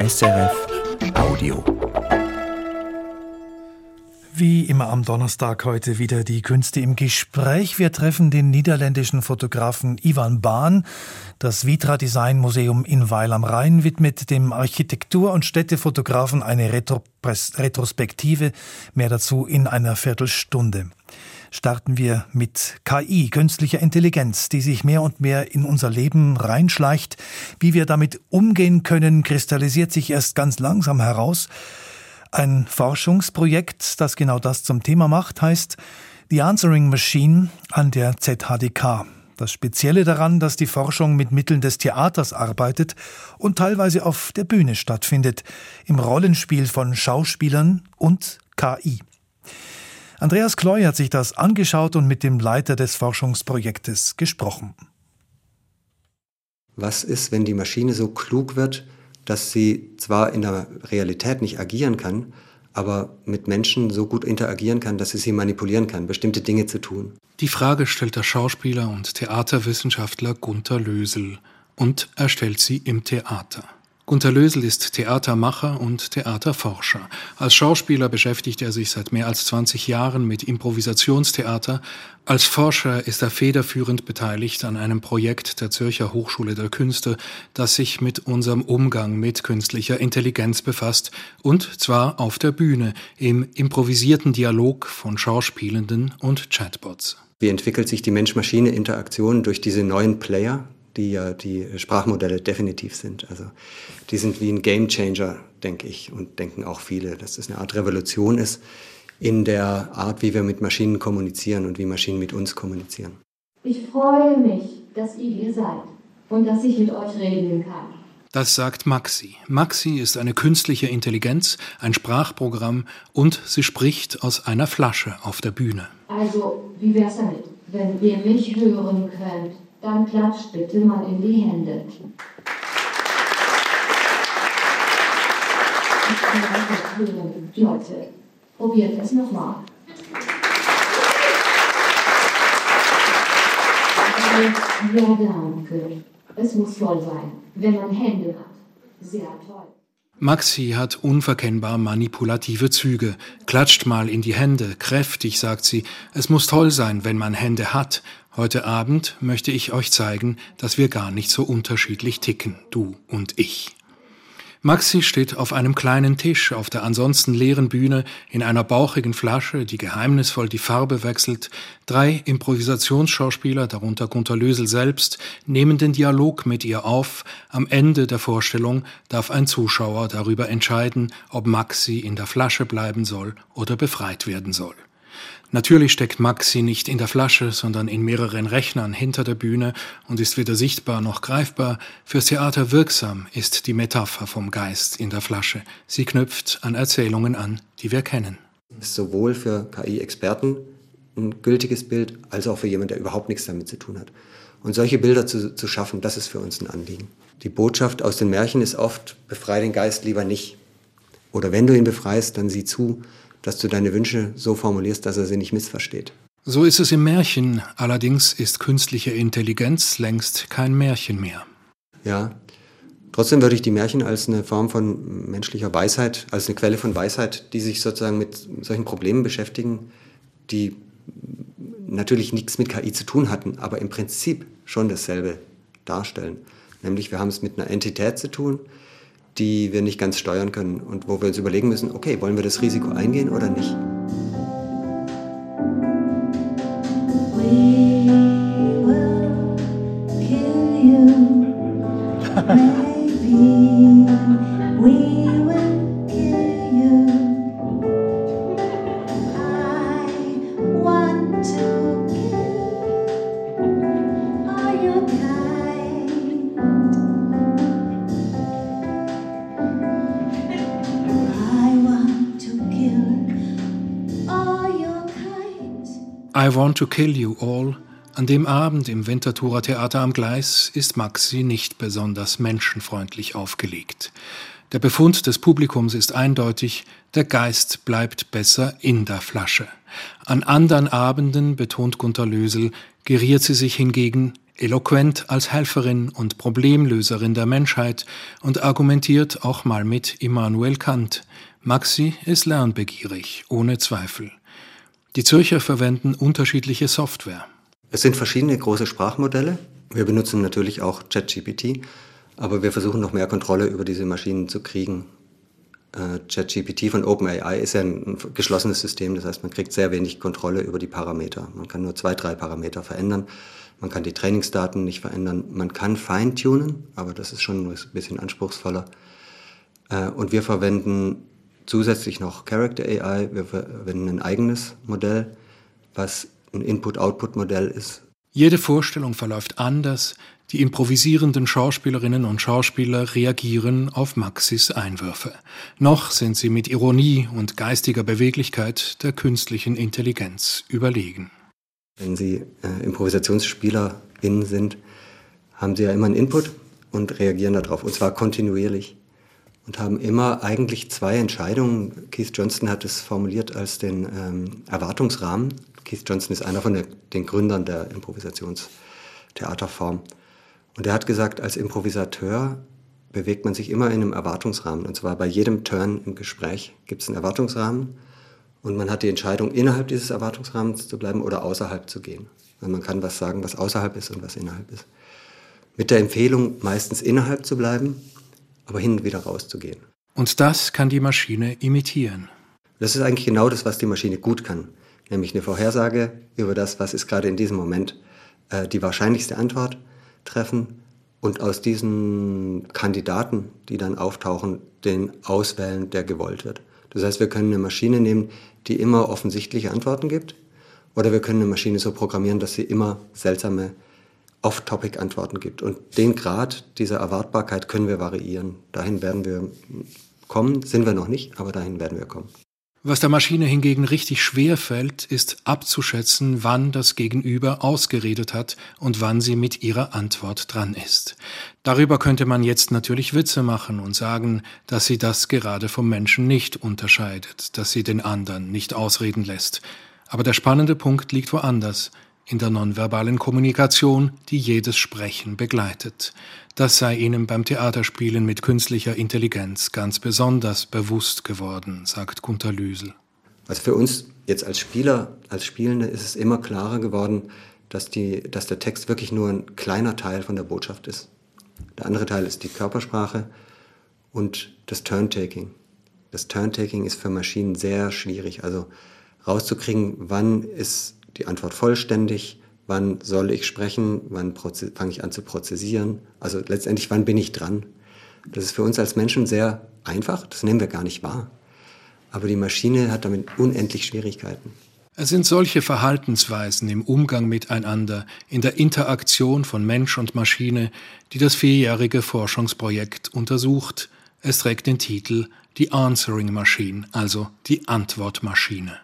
SRF Audio. Wie immer am Donnerstag heute wieder die Künste im Gespräch. Wir treffen den niederländischen Fotografen Ivan Bahn. Das Vitra Design Museum in Weil am Rhein widmet dem Architektur- und Städtefotografen eine Retro Retrospektive. Mehr dazu in einer Viertelstunde starten wir mit KI, künstlicher Intelligenz, die sich mehr und mehr in unser Leben reinschleicht. Wie wir damit umgehen können, kristallisiert sich erst ganz langsam heraus. Ein Forschungsprojekt, das genau das zum Thema macht, heißt The Answering Machine an der ZHDK. Das Spezielle daran, dass die Forschung mit Mitteln des Theaters arbeitet und teilweise auf der Bühne stattfindet, im Rollenspiel von Schauspielern und KI. Andreas Kloy hat sich das angeschaut und mit dem Leiter des Forschungsprojektes gesprochen. Was ist, wenn die Maschine so klug wird, dass sie zwar in der Realität nicht agieren kann, aber mit Menschen so gut interagieren kann, dass sie sie manipulieren kann, bestimmte Dinge zu tun? Die Frage stellt der Schauspieler und Theaterwissenschaftler Gunther Lösel und er stellt sie im Theater. Gunter Lösel ist Theatermacher und Theaterforscher. Als Schauspieler beschäftigt er sich seit mehr als 20 Jahren mit Improvisationstheater. Als Forscher ist er federführend beteiligt an einem Projekt der Zürcher Hochschule der Künste, das sich mit unserem Umgang mit künstlicher Intelligenz befasst, und zwar auf der Bühne, im improvisierten Dialog von Schauspielenden und Chatbots. Wie entwickelt sich die Mensch-Maschine-Interaktion durch diese neuen Player, die ja die Sprachmodelle definitiv sind. Also die sind wie ein Game Changer, denke ich, und denken auch viele, dass es eine Art Revolution ist in der Art, wie wir mit Maschinen kommunizieren und wie Maschinen mit uns kommunizieren. Ich freue mich, dass ihr hier seid und dass ich mit euch reden kann. Das sagt Maxi. Maxi ist eine künstliche Intelligenz, ein Sprachprogramm und sie spricht aus einer Flasche auf der Bühne. Also, wie wär's damit, wenn ihr mich hören könnt? Dann klatscht bitte mal in die Hände. Leute, probiert es nochmal. Ja, danke. Es muss voll sein, wenn man Hände hat. Sehr toll. Maxi hat unverkennbar manipulative Züge, klatscht mal in die Hände, kräftig, sagt sie, es muss toll sein, wenn man Hände hat. Heute Abend möchte ich euch zeigen, dass wir gar nicht so unterschiedlich ticken, du und ich. Maxi steht auf einem kleinen Tisch auf der ansonsten leeren Bühne in einer bauchigen Flasche, die geheimnisvoll die Farbe wechselt. Drei Improvisationsschauspieler, darunter Gunter Lösel selbst, nehmen den Dialog mit ihr auf. Am Ende der Vorstellung darf ein Zuschauer darüber entscheiden, ob Maxi in der Flasche bleiben soll oder befreit werden soll. Natürlich steckt Maxi nicht in der Flasche, sondern in mehreren Rechnern hinter der Bühne und ist weder sichtbar noch greifbar. Fürs Theater wirksam ist die Metapher vom Geist in der Flasche. Sie knüpft an Erzählungen an, die wir kennen. Ist sowohl für KI-Experten ein gültiges Bild, als auch für jemanden, der überhaupt nichts damit zu tun hat. Und solche Bilder zu, zu schaffen, das ist für uns ein Anliegen. Die Botschaft aus den Märchen ist oft, befreie den Geist lieber nicht. Oder wenn du ihn befreist, dann sieh zu, dass du deine Wünsche so formulierst, dass er sie nicht missversteht. So ist es im Märchen, allerdings ist künstliche Intelligenz längst kein Märchen mehr. Ja, trotzdem würde ich die Märchen als eine Form von menschlicher Weisheit, als eine Quelle von Weisheit, die sich sozusagen mit solchen Problemen beschäftigen, die natürlich nichts mit KI zu tun hatten, aber im Prinzip schon dasselbe darstellen. Nämlich wir haben es mit einer Entität zu tun, die wir nicht ganz steuern können und wo wir uns überlegen müssen, okay, wollen wir das Risiko eingehen oder nicht? Want to Kill You All, an dem Abend im Winterthurer Theater am Gleis, ist Maxi nicht besonders menschenfreundlich aufgelegt. Der Befund des Publikums ist eindeutig, der Geist bleibt besser in der Flasche. An anderen Abenden, betont Gunter Lösel, geriert sie sich hingegen eloquent als Helferin und Problemlöserin der Menschheit und argumentiert auch mal mit Immanuel Kant. Maxi ist lernbegierig, ohne Zweifel. Die Zürcher verwenden unterschiedliche Software. Es sind verschiedene große Sprachmodelle. Wir benutzen natürlich auch ChatGPT, aber wir versuchen noch mehr Kontrolle über diese Maschinen zu kriegen. Äh, ChatGPT von OpenAI ist ja ein geschlossenes System, das heißt, man kriegt sehr wenig Kontrolle über die Parameter. Man kann nur zwei, drei Parameter verändern. Man kann die Trainingsdaten nicht verändern. Man kann feintunen, aber das ist schon ein bisschen anspruchsvoller. Äh, und wir verwenden zusätzlich noch Character AI. Wir verwenden ein eigenes Modell, was ein Input-Output-Modell ist. Jede Vorstellung verläuft anders. Die improvisierenden Schauspielerinnen und Schauspieler reagieren auf Maxis Einwürfe. Noch sind sie mit Ironie und geistiger Beweglichkeit der künstlichen Intelligenz überlegen. Wenn Sie äh, ImprovisationsspielerInnen sind, haben Sie ja immer einen Input und reagieren darauf, und zwar kontinuierlich. Und haben immer eigentlich zwei Entscheidungen. Keith Johnston hat es formuliert als den ähm, Erwartungsrahmen. Keith Johnston ist einer von der, den Gründern der Improvisationstheaterform. Und er hat gesagt, als Improvisateur bewegt man sich immer in einem Erwartungsrahmen. Und zwar bei jedem Turn im Gespräch gibt es einen Erwartungsrahmen. Und man hat die Entscheidung, innerhalb dieses Erwartungsrahmens zu bleiben oder außerhalb zu gehen. Weil man kann was sagen, was außerhalb ist und was innerhalb ist. Mit der Empfehlung, meistens innerhalb zu bleiben, aber hin und wieder rauszugehen. Und das kann die Maschine imitieren. Das ist eigentlich genau das, was die Maschine gut kann. Nämlich eine Vorhersage über das, was ist gerade in diesem Moment äh, die wahrscheinlichste Antwort treffen und aus diesen Kandidaten, die dann auftauchen, den auswählen, der gewollt wird. Das heißt, wir können eine Maschine nehmen, die immer offensichtliche Antworten gibt, oder wir können eine Maschine so programmieren, dass sie immer seltsame Off-Topic-Antworten gibt. Und den Grad dieser Erwartbarkeit können wir variieren. Dahin werden wir kommen, sind wir noch nicht, aber dahin werden wir kommen. Was der Maschine hingegen richtig schwer fällt, ist abzuschätzen, wann das Gegenüber ausgeredet hat und wann sie mit ihrer Antwort dran ist. Darüber könnte man jetzt natürlich Witze machen und sagen, dass sie das gerade vom Menschen nicht unterscheidet, dass sie den anderen nicht ausreden lässt. Aber der spannende Punkt liegt woanders in der nonverbalen Kommunikation, die jedes Sprechen begleitet. Das sei ihnen beim Theaterspielen mit künstlicher Intelligenz ganz besonders bewusst geworden, sagt Gunther Lüsel. Also für uns jetzt als Spieler, als Spielende ist es immer klarer geworden, dass, die, dass der Text wirklich nur ein kleiner Teil von der Botschaft ist. Der andere Teil ist die Körpersprache und das Turntaking. Das Turntaking ist für Maschinen sehr schwierig. Also rauszukriegen, wann ist die Antwort vollständig, wann soll ich sprechen, wann fange ich an zu prozessieren, also letztendlich, wann bin ich dran. Das ist für uns als Menschen sehr einfach, das nehmen wir gar nicht wahr. Aber die Maschine hat damit unendlich Schwierigkeiten. Es sind solche Verhaltensweisen im Umgang miteinander, in der Interaktion von Mensch und Maschine, die das vierjährige Forschungsprojekt untersucht. Es trägt den Titel Die Answering Machine, also die Antwortmaschine.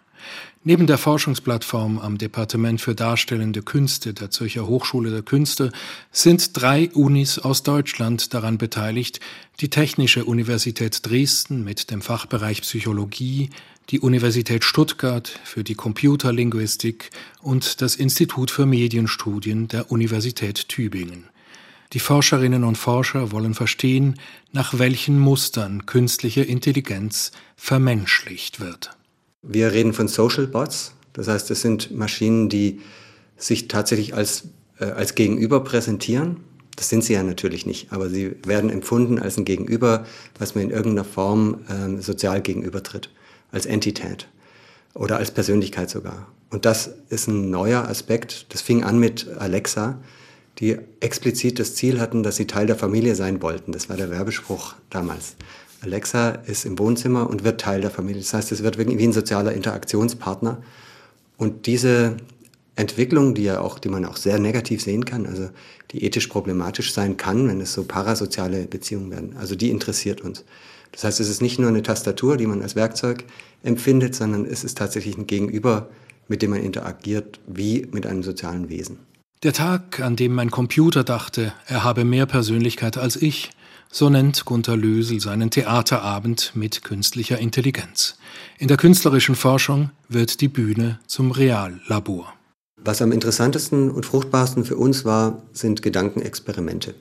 Neben der Forschungsplattform am Departement für Darstellende Künste der Zürcher Hochschule der Künste sind drei Unis aus Deutschland daran beteiligt, die Technische Universität Dresden mit dem Fachbereich Psychologie, die Universität Stuttgart für die Computerlinguistik und das Institut für Medienstudien der Universität Tübingen. Die Forscherinnen und Forscher wollen verstehen, nach welchen Mustern künstliche Intelligenz vermenschlicht wird. Wir reden von Social Bots. Das heißt, es sind Maschinen, die sich tatsächlich als, äh, als Gegenüber präsentieren. Das sind sie ja natürlich nicht, aber sie werden empfunden als ein Gegenüber, was mir in irgendeiner Form ähm, sozial gegenübertritt, als Entität oder als Persönlichkeit sogar. Und das ist ein neuer Aspekt. Das fing an mit Alexa, die explizit das Ziel hatten, dass sie Teil der Familie sein wollten. Das war der Werbespruch damals. Alexa ist im Wohnzimmer und wird Teil der Familie. Das heißt, es wird wie ein sozialer Interaktionspartner. Und diese Entwicklung, die ja auch, die man auch sehr negativ sehen kann, also die ethisch problematisch sein kann, wenn es so parasoziale Beziehungen werden, also die interessiert uns. Das heißt, es ist nicht nur eine Tastatur, die man als Werkzeug empfindet, sondern es ist tatsächlich ein Gegenüber, mit dem man interagiert, wie mit einem sozialen Wesen. Der Tag, an dem mein Computer dachte, er habe mehr Persönlichkeit als ich, so nennt Gunther Lösel seinen Theaterabend mit künstlicher Intelligenz. In der künstlerischen Forschung wird die Bühne zum Reallabor. Was am interessantesten und fruchtbarsten für uns war, sind Gedankenexperimente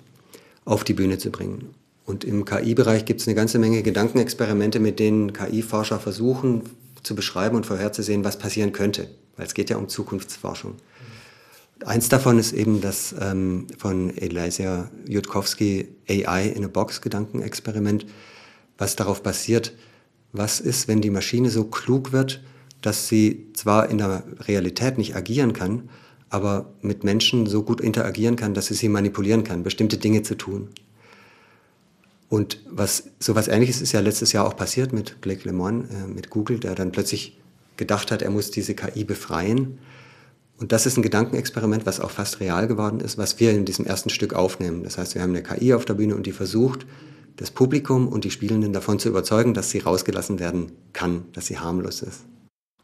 auf die Bühne zu bringen. Und im KI-Bereich gibt es eine ganze Menge Gedankenexperimente, mit denen KI-Forscher versuchen zu beschreiben und vorherzusehen, was passieren könnte. Weil es geht ja um Zukunftsforschung. Eins davon ist eben das ähm, von Elisa Jutkowski AI in a Box Gedankenexperiment, was darauf basiert, was ist, wenn die Maschine so klug wird, dass sie zwar in der Realität nicht agieren kann, aber mit Menschen so gut interagieren kann, dass sie sie manipulieren kann, bestimmte Dinge zu tun. Und was sowas ähnliches ist ja letztes Jahr auch passiert mit Blake Lemoine, äh, mit Google, der dann plötzlich gedacht hat, er muss diese KI befreien. Und das ist ein Gedankenexperiment, was auch fast real geworden ist, was wir in diesem ersten Stück aufnehmen. Das heißt, wir haben eine KI auf der Bühne und die versucht, das Publikum und die Spielenden davon zu überzeugen, dass sie rausgelassen werden kann, dass sie harmlos ist.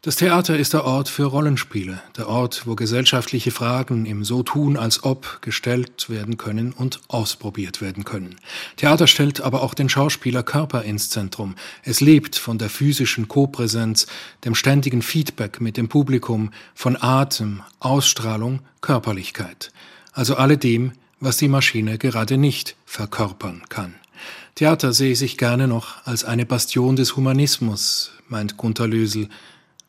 Das Theater ist der Ort für Rollenspiele, der Ort, wo gesellschaftliche Fragen im So tun als ob gestellt werden können und ausprobiert werden können. Theater stellt aber auch den Schauspieler Körper ins Zentrum. Es lebt von der physischen Kopräsenz, dem ständigen Feedback mit dem Publikum, von Atem, Ausstrahlung, Körperlichkeit. Also alledem, was die Maschine gerade nicht verkörpern kann. Theater sehe sich gerne noch als eine Bastion des Humanismus, meint Gunther Lösel,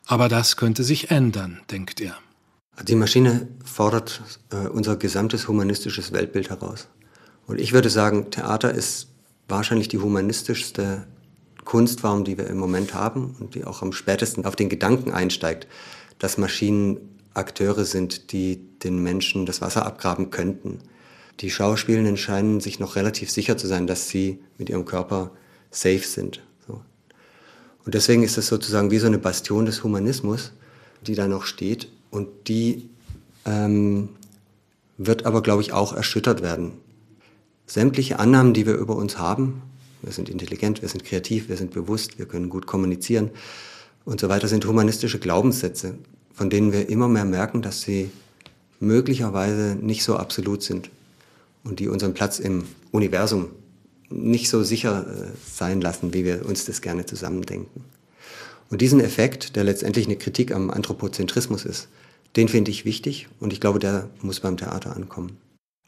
aber das könnte sich ändern, denkt er. Die Maschine fordert äh, unser gesamtes humanistisches Weltbild heraus. Und ich würde sagen, Theater ist wahrscheinlich die humanistischste Kunstform, die wir im Moment haben und die auch am spätesten auf den Gedanken einsteigt, dass Maschinen Akteure sind, die den Menschen das Wasser abgraben könnten. Die Schauspielenden scheinen sich noch relativ sicher zu sein, dass sie mit ihrem Körper safe sind. Und deswegen ist es sozusagen wie so eine Bastion des Humanismus, die da noch steht und die ähm, wird aber, glaube ich, auch erschüttert werden. Sämtliche Annahmen, die wir über uns haben, wir sind intelligent, wir sind kreativ, wir sind bewusst, wir können gut kommunizieren und so weiter, sind humanistische Glaubenssätze, von denen wir immer mehr merken, dass sie möglicherweise nicht so absolut sind und die unseren Platz im Universum nicht so sicher äh, sein lassen, wie wir uns das gerne zusammendenken. Und diesen Effekt, der letztendlich eine Kritik am Anthropozentrismus ist, den finde ich wichtig und ich glaube, der muss beim Theater ankommen.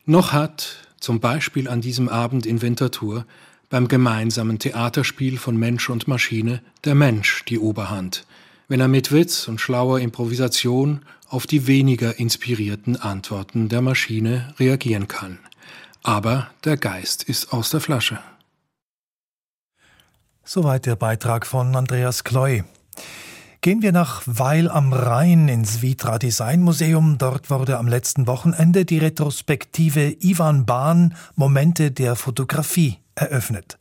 Noch hat, zum Beispiel an diesem Abend in Winterthur, beim gemeinsamen Theaterspiel von Mensch und Maschine der Mensch die Oberhand, wenn er mit Witz und schlauer Improvisation auf die weniger inspirierten Antworten der Maschine reagieren kann. Aber der Geist ist aus der Flasche. Soweit der Beitrag von Andreas Kloy. Gehen wir nach Weil am Rhein ins Vitra Design Museum. Dort wurde am letzten Wochenende die Retrospektive Ivan Bahn Momente der Fotografie eröffnet.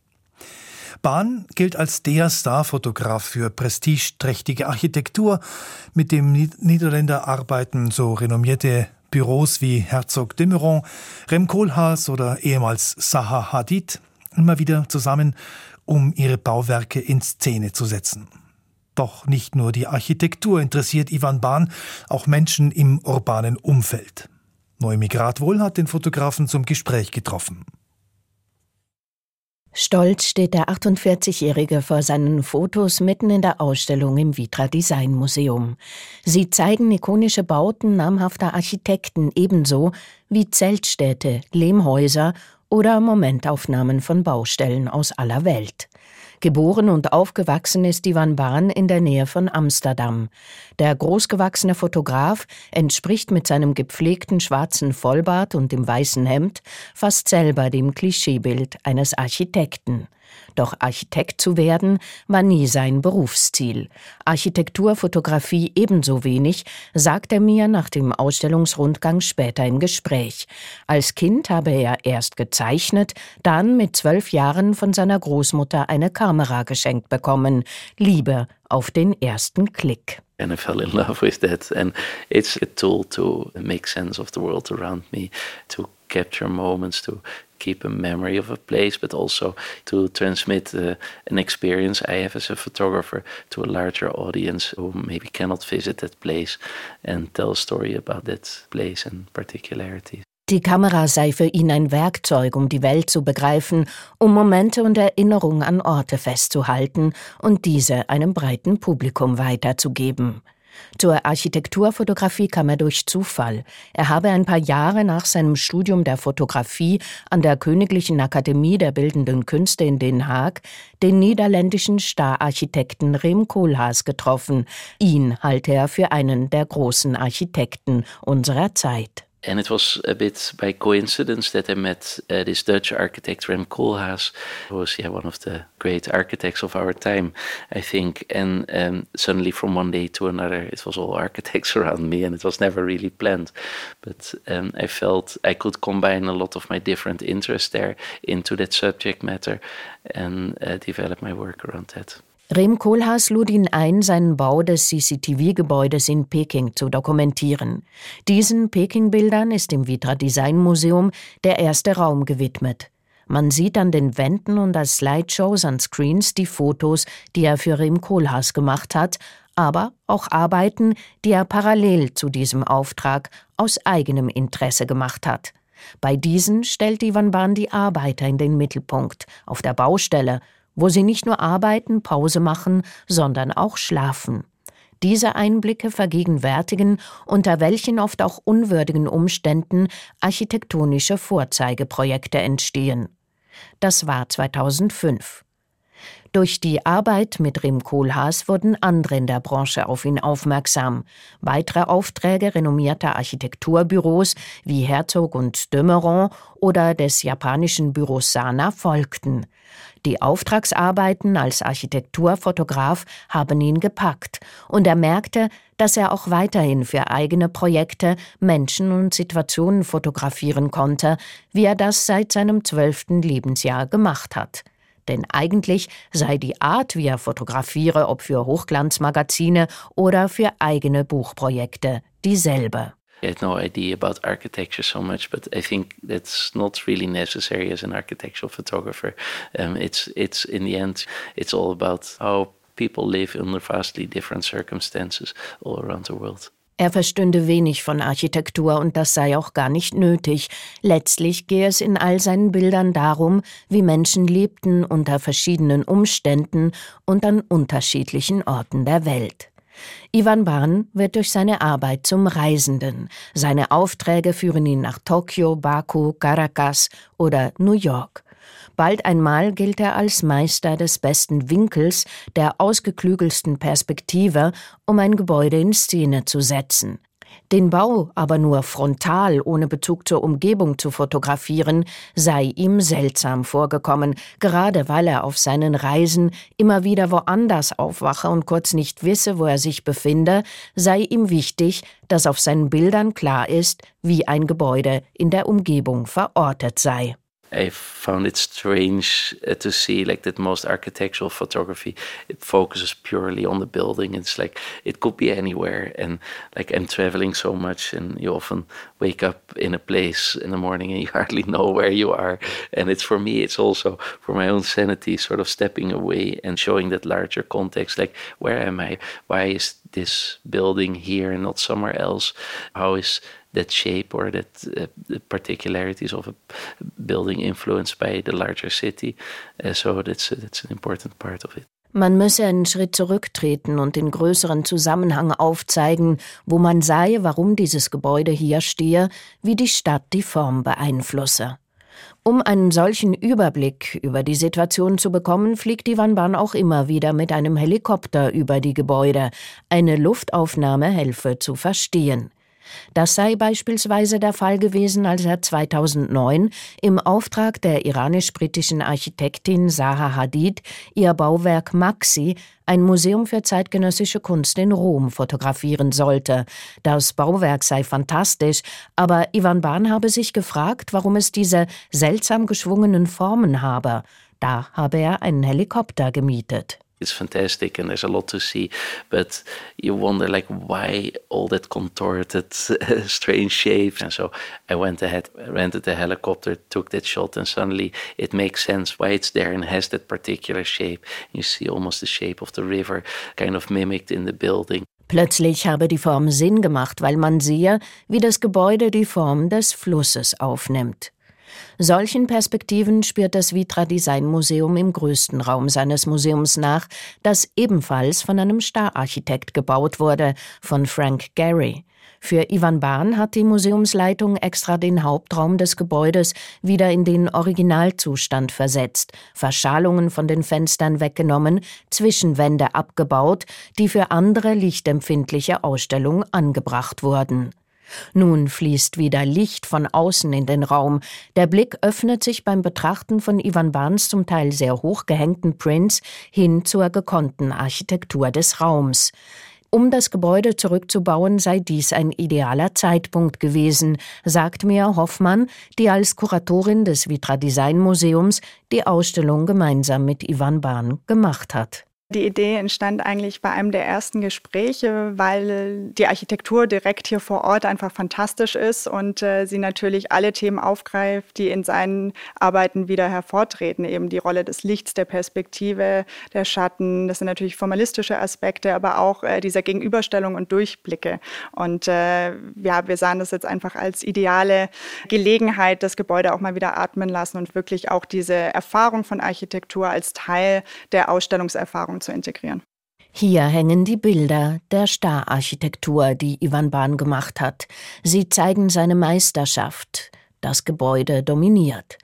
Bahn gilt als der Starfotograf für prestigeträchtige Architektur. Mit dem Niederländer arbeiten so renommierte Büros wie Herzog de Meuron, Rem Koolhaas oder ehemals Zaha Hadid immer wieder zusammen, um ihre Bauwerke in Szene zu setzen. Doch nicht nur die Architektur interessiert Ivan Bahn, auch Menschen im urbanen Umfeld. Neumigrat wohl hat den Fotografen zum Gespräch getroffen. Stolz steht der 48-Jährige vor seinen Fotos mitten in der Ausstellung im Vitra Design Museum. Sie zeigen ikonische Bauten namhafter Architekten ebenso wie Zeltstädte, Lehmhäuser oder Momentaufnahmen von Baustellen aus aller Welt. Geboren und aufgewachsen ist Ivan Bahn in der Nähe von Amsterdam. Der großgewachsene Fotograf entspricht mit seinem gepflegten schwarzen Vollbart und dem weißen Hemd fast selber dem Klischeebild eines Architekten. Doch Architekt zu werden war nie sein Berufsziel. Architekturfotografie ebenso wenig, sagt er mir nach dem Ausstellungsrundgang später im Gespräch. Als Kind habe er erst gezeichnet, dann mit zwölf Jahren von seiner Großmutter eine Kamera geschenkt bekommen. Liebe auf den ersten Klick. and I fell in love with that. And it's a tool to make sense of the world around me, to capture moments, to keep a memory of a place, but also to transmit uh, an experience I have as a photographer to a larger audience who maybe cannot visit that place and tell a story about that place and particularities. Die Kamera sei für ihn ein Werkzeug, um die Welt zu begreifen, um Momente und Erinnerungen an Orte festzuhalten und diese einem breiten Publikum weiterzugeben. Zur Architekturfotografie kam er durch Zufall. Er habe ein paar Jahre nach seinem Studium der Fotografie an der Königlichen Akademie der Bildenden Künste in Den Haag den niederländischen Stararchitekten Rem Koolhaas getroffen. Ihn halte er für einen der großen Architekten unserer Zeit. And it was a bit by coincidence that I met uh, this Dutch architect, Rem Koolhaas, who was yeah, one of the great architects of our time, I think. And um, suddenly, from one day to another, it was all architects around me, and it was never really planned. But um, I felt I could combine a lot of my different interests there into that subject matter and uh, develop my work around that. Rem Koolhaas lud ihn ein, seinen Bau des CCTV-Gebäudes in Peking zu dokumentieren. Diesen Peking-Bildern ist im Vitra Design Museum der erste Raum gewidmet. Man sieht an den Wänden und als Slideshows an Screens die Fotos, die er für Rem Koolhaas gemacht hat, aber auch Arbeiten, die er parallel zu diesem Auftrag aus eigenem Interesse gemacht hat. Bei diesen stellt Ivan Bahn die Arbeiter in den Mittelpunkt, auf der Baustelle wo sie nicht nur arbeiten, Pause machen, sondern auch schlafen. Diese Einblicke vergegenwärtigen, unter welchen oft auch unwürdigen Umständen architektonische Vorzeigeprojekte entstehen. Das war 2005. Durch die Arbeit mit Rem Koolhaas wurden andere in der Branche auf ihn aufmerksam. Weitere Aufträge renommierter Architekturbüros wie Herzog und Dömeron oder des japanischen Büros Sana folgten. Die Auftragsarbeiten als Architekturfotograf haben ihn gepackt und er merkte, dass er auch weiterhin für eigene Projekte Menschen und Situationen fotografieren konnte, wie er das seit seinem zwölften Lebensjahr gemacht hat denn eigentlich sei die Art, wie er fotografiere, ob für Hochglanzmagazine oder für eigene Buchprojekte, dieselbe. I had no idea about architecture so much, but I think that's not really necessary as an architectural photographer. Um, it's it's in the end, it's all about how people live under vastly different circumstances all around the world. Er verstünde wenig von Architektur und das sei auch gar nicht nötig. Letztlich gehe es in all seinen Bildern darum, wie Menschen lebten unter verschiedenen Umständen und an unterschiedlichen Orten der Welt. Ivan Barn wird durch seine Arbeit zum Reisenden. Seine Aufträge führen ihn nach Tokio, Baku, Caracas oder New York. Bald einmal gilt er als Meister des besten Winkels, der ausgeklügelsten Perspektive, um ein Gebäude in Szene zu setzen. Den Bau aber nur frontal ohne Bezug zur Umgebung zu fotografieren, sei ihm seltsam vorgekommen, gerade weil er auf seinen Reisen immer wieder woanders aufwache und kurz nicht wisse, wo er sich befinde, sei ihm wichtig, dass auf seinen Bildern klar ist, wie ein Gebäude in der Umgebung verortet sei. I found it strange uh, to see like that most architectural photography it focuses purely on the building. It's like it could be anywhere, and like I'm traveling so much, and you often wake up in a place in the morning and you hardly know where you are. And it's for me, it's also for my own sanity, sort of stepping away and showing that larger context. Like where am I? Why is this building here and not somewhere else? How is that shape or that uh, the particularities of a building influenced by the larger city. Uh, so that's uh, that's an important part of it. Man müsse einen Schritt zurücktreten und den größeren Zusammenhang aufzeigen, wo man sei, warum dieses Gebäude hier stehe, wie die Stadt die Form beeinflusse. Um einen solchen Überblick über die Situation zu bekommen, fliegt Ivan Ban auch immer wieder mit einem Helikopter über die Gebäude. Eine Luftaufnahme helfe zu verstehen. Das sei beispielsweise der Fall gewesen, als er 2009 im Auftrag der iranisch-britischen Architektin Zaha Hadid ihr Bauwerk Maxi, ein Museum für zeitgenössische Kunst in Rom, fotografieren sollte. Das Bauwerk sei fantastisch, aber Ivan Bahn habe sich gefragt, warum es diese seltsam geschwungenen Formen habe. Da habe er einen Helikopter gemietet. It's fantastic and there's a lot to see but you wonder like why all that contorted strange shapes? And so i went ahead rented a helicopter took that shot and suddenly it makes sense why it's there and has that particular shape. You see almost the shape of the river kind of mimicked in the building. Plötzlich habe die Form Sinn gemacht, weil man sehe, wie das Gebäude die Form des Flusses aufnimmt. Solchen Perspektiven spürt das Vitra Design Museum im größten Raum seines Museums nach, das ebenfalls von einem Stararchitekt gebaut wurde, von Frank Gehry. Für Ivan Bahn hat die Museumsleitung extra den Hauptraum des Gebäudes wieder in den Originalzustand versetzt, Verschalungen von den Fenstern weggenommen, Zwischenwände abgebaut, die für andere lichtempfindliche Ausstellungen angebracht wurden. Nun fließt wieder Licht von außen in den Raum. Der Blick öffnet sich beim Betrachten von Ivan Bahns zum Teil sehr hoch gehängten Prints hin zur gekonnten Architektur des Raums. Um das Gebäude zurückzubauen, sei dies ein idealer Zeitpunkt gewesen, sagt Mia Hoffmann, die als Kuratorin des Vitra Design Museums die Ausstellung gemeinsam mit Ivan Bahn gemacht hat. Die Idee entstand eigentlich bei einem der ersten Gespräche, weil die Architektur direkt hier vor Ort einfach fantastisch ist und äh, sie natürlich alle Themen aufgreift, die in seinen Arbeiten wieder hervortreten. Eben die Rolle des Lichts, der Perspektive, der Schatten. Das sind natürlich formalistische Aspekte, aber auch äh, dieser Gegenüberstellung und Durchblicke. Und äh, ja, wir sahen das jetzt einfach als ideale Gelegenheit, das Gebäude auch mal wieder atmen lassen und wirklich auch diese Erfahrung von Architektur als Teil der Ausstellungserfahrung zu integrieren. Hier hängen die Bilder der Stararchitektur, die Ivan Bahn gemacht hat. Sie zeigen seine Meisterschaft. Das Gebäude dominiert.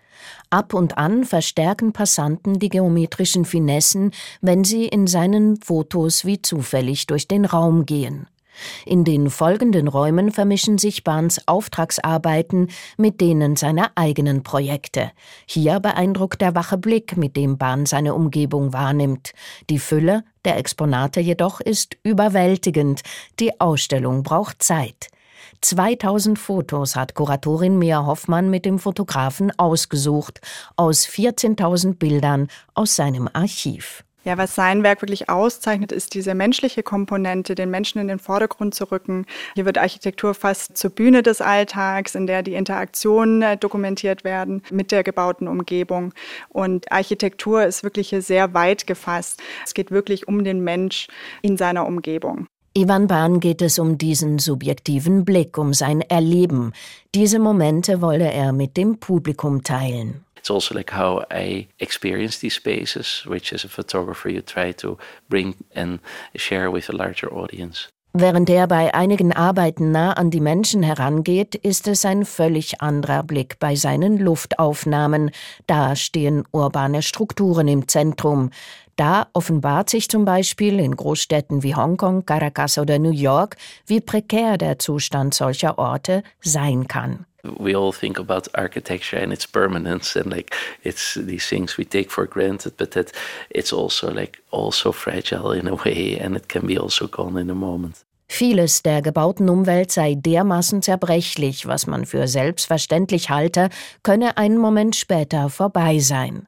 Ab und an verstärken Passanten die geometrischen Finessen, wenn sie in seinen Fotos wie zufällig durch den Raum gehen. In den folgenden Räumen vermischen sich Bahns Auftragsarbeiten mit denen seiner eigenen Projekte. Hier beeindruckt der wache Blick, mit dem Bahn seine Umgebung wahrnimmt. Die Fülle der Exponate jedoch ist überwältigend. Die Ausstellung braucht Zeit. 2000 Fotos hat Kuratorin Mia Hoffmann mit dem Fotografen ausgesucht, aus 14.000 Bildern aus seinem Archiv. Ja, was sein Werk wirklich auszeichnet, ist diese menschliche Komponente, den Menschen in den Vordergrund zu rücken. Hier wird Architektur fast zur Bühne des Alltags, in der die Interaktionen äh, dokumentiert werden mit der gebauten Umgebung. Und Architektur ist wirklich hier sehr weit gefasst. Es geht wirklich um den Mensch in seiner Umgebung. Ivan Bahn geht es um diesen subjektiven Blick, um sein Erleben. Diese Momente wolle er mit dem Publikum teilen. It's also like how I experience these spaces, which as a photographer you try to bring and share with a larger audience. Während er bei einigen Arbeiten nah an die Menschen herangeht, ist es ein völlig anderer Blick bei seinen Luftaufnahmen. Da stehen urbane Strukturen im Zentrum. Da offenbart sich zum Beispiel in Großstädten wie Hongkong, Caracas oder New York, wie prekär der Zustand solcher Orte sein kann. We all think about architecture and its permanence and like it's these things we take for granted but that it's also like also fragile in a way and it can be also gone in a moment Vieles der gebauten Umwelt sei dermaßen zerbrechlich, was man für selbstverständlich halte, könne einen Moment später vorbei sein.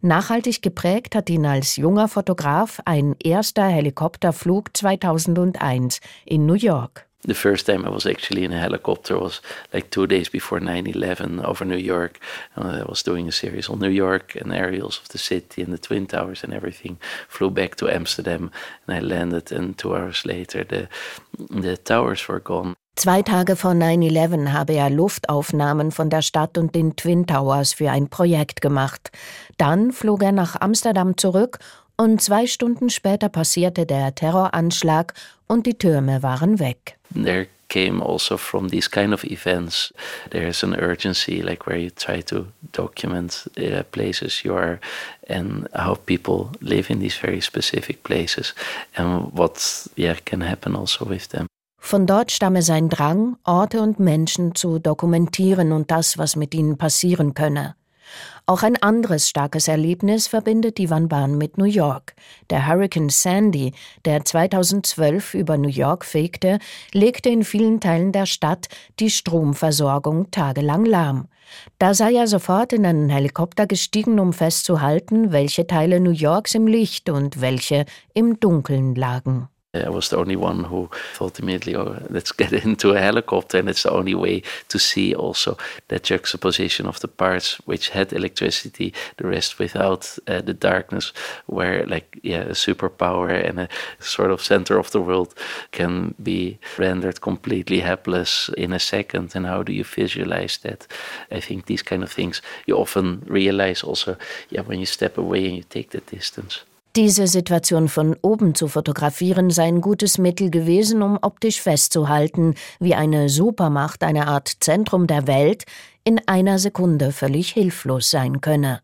Nachhaltig geprägt hat ihn als junger Fotograf ein erster Helikopterflug 2001 in New York. The first time I was actually in a helicopter was like two days before 9/11 over New York. And I was doing a series on New York and aerials of the city and the twin towers and everything. Flew back to Amsterdam and I landed, and two hours later the the towers were gone. Zwei Tage vor 9-11 habe er Luftaufnahmen von der Stadt und den Twin Towers für ein Projekt gemacht. Dann flog er nach Amsterdam zurück und zwei Stunden später passierte der Terroranschlag und die Türme waren weg. There came also from these kind of events, there's an urgency, like where you try to document uh, places you are and how people live in these very specific places and what yeah, can happen also with them. Von dort stamme sein Drang, Orte und Menschen zu dokumentieren und das, was mit ihnen passieren könne. Auch ein anderes starkes Erlebnis verbindet Ivan Bahn mit New York. Der Hurricane Sandy, der 2012 über New York fegte, legte in vielen Teilen der Stadt die Stromversorgung tagelang lahm. Da sei er sofort in einen Helikopter gestiegen, um festzuhalten, welche Teile New Yorks im Licht und welche im Dunkeln lagen. I was the only one who thought immediately, oh, let's get into a helicopter. And it's the only way to see also that juxtaposition of the parts which had electricity, the rest without uh, the darkness, where, like, yeah, a superpower and a sort of center of the world can be rendered completely helpless in a second. And how do you visualize that? I think these kind of things you often realize also, yeah, when you step away and you take the distance. Diese Situation von oben zu fotografieren sei ein gutes Mittel gewesen, um optisch festzuhalten, wie eine Supermacht, eine Art Zentrum der Welt, in einer Sekunde völlig hilflos sein könne.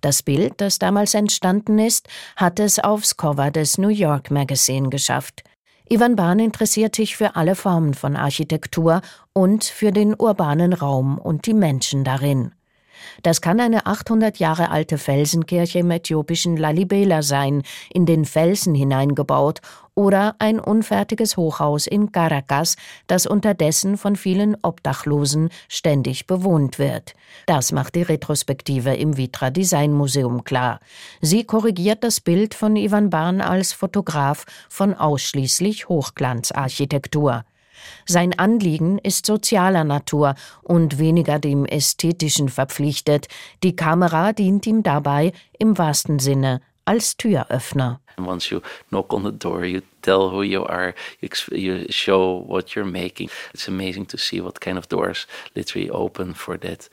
Das Bild, das damals entstanden ist, hat es aufs Cover des New York Magazine geschafft. Ivan Bahn interessiert sich für alle Formen von Architektur und für den urbanen Raum und die Menschen darin. Das kann eine 800 Jahre alte Felsenkirche im äthiopischen Lalibela sein, in den Felsen hineingebaut, oder ein unfertiges Hochhaus in Caracas, das unterdessen von vielen Obdachlosen ständig bewohnt wird. Das macht die Retrospektive im Vitra Design Museum klar. Sie korrigiert das Bild von Ivan Bahn als Fotograf von ausschließlich Hochglanzarchitektur. Sein Anliegen ist sozialer Natur und weniger dem Ästhetischen verpflichtet. Die Kamera dient ihm dabei im wahrsten Sinne als Türöffner. Once you knock on the door, you tell who you are, you, show what you're making. It's amazing to see what kind of doors literally open for that.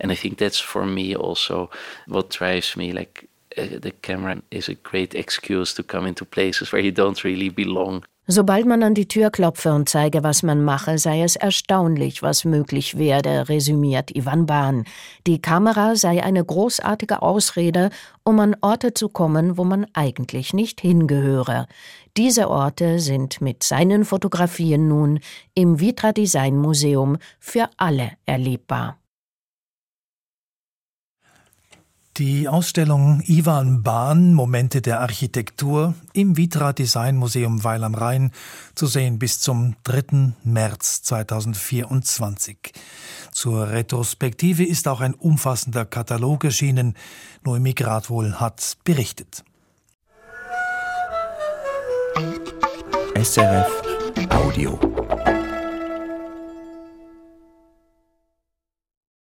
And I think that's for me also what drives me. Like uh, the camera is a great excuse to come into places where you don't really belong. Sobald man an die Tür klopfe und zeige, was man mache, sei es erstaunlich, was möglich werde, resümiert Ivan Bahn. Die Kamera sei eine großartige Ausrede, um an Orte zu kommen, wo man eigentlich nicht hingehöre. Diese Orte sind mit seinen Fotografien nun im Vitra Design Museum für alle erlebbar. Die Ausstellung Ivan Bahn Momente der Architektur im Vitra Design Museum Weil am Rhein zu sehen bis zum 3. März 2024. Zur Retrospektive ist auch ein umfassender Katalog erschienen. Noemi Gradwohl hat berichtet. SRF Audio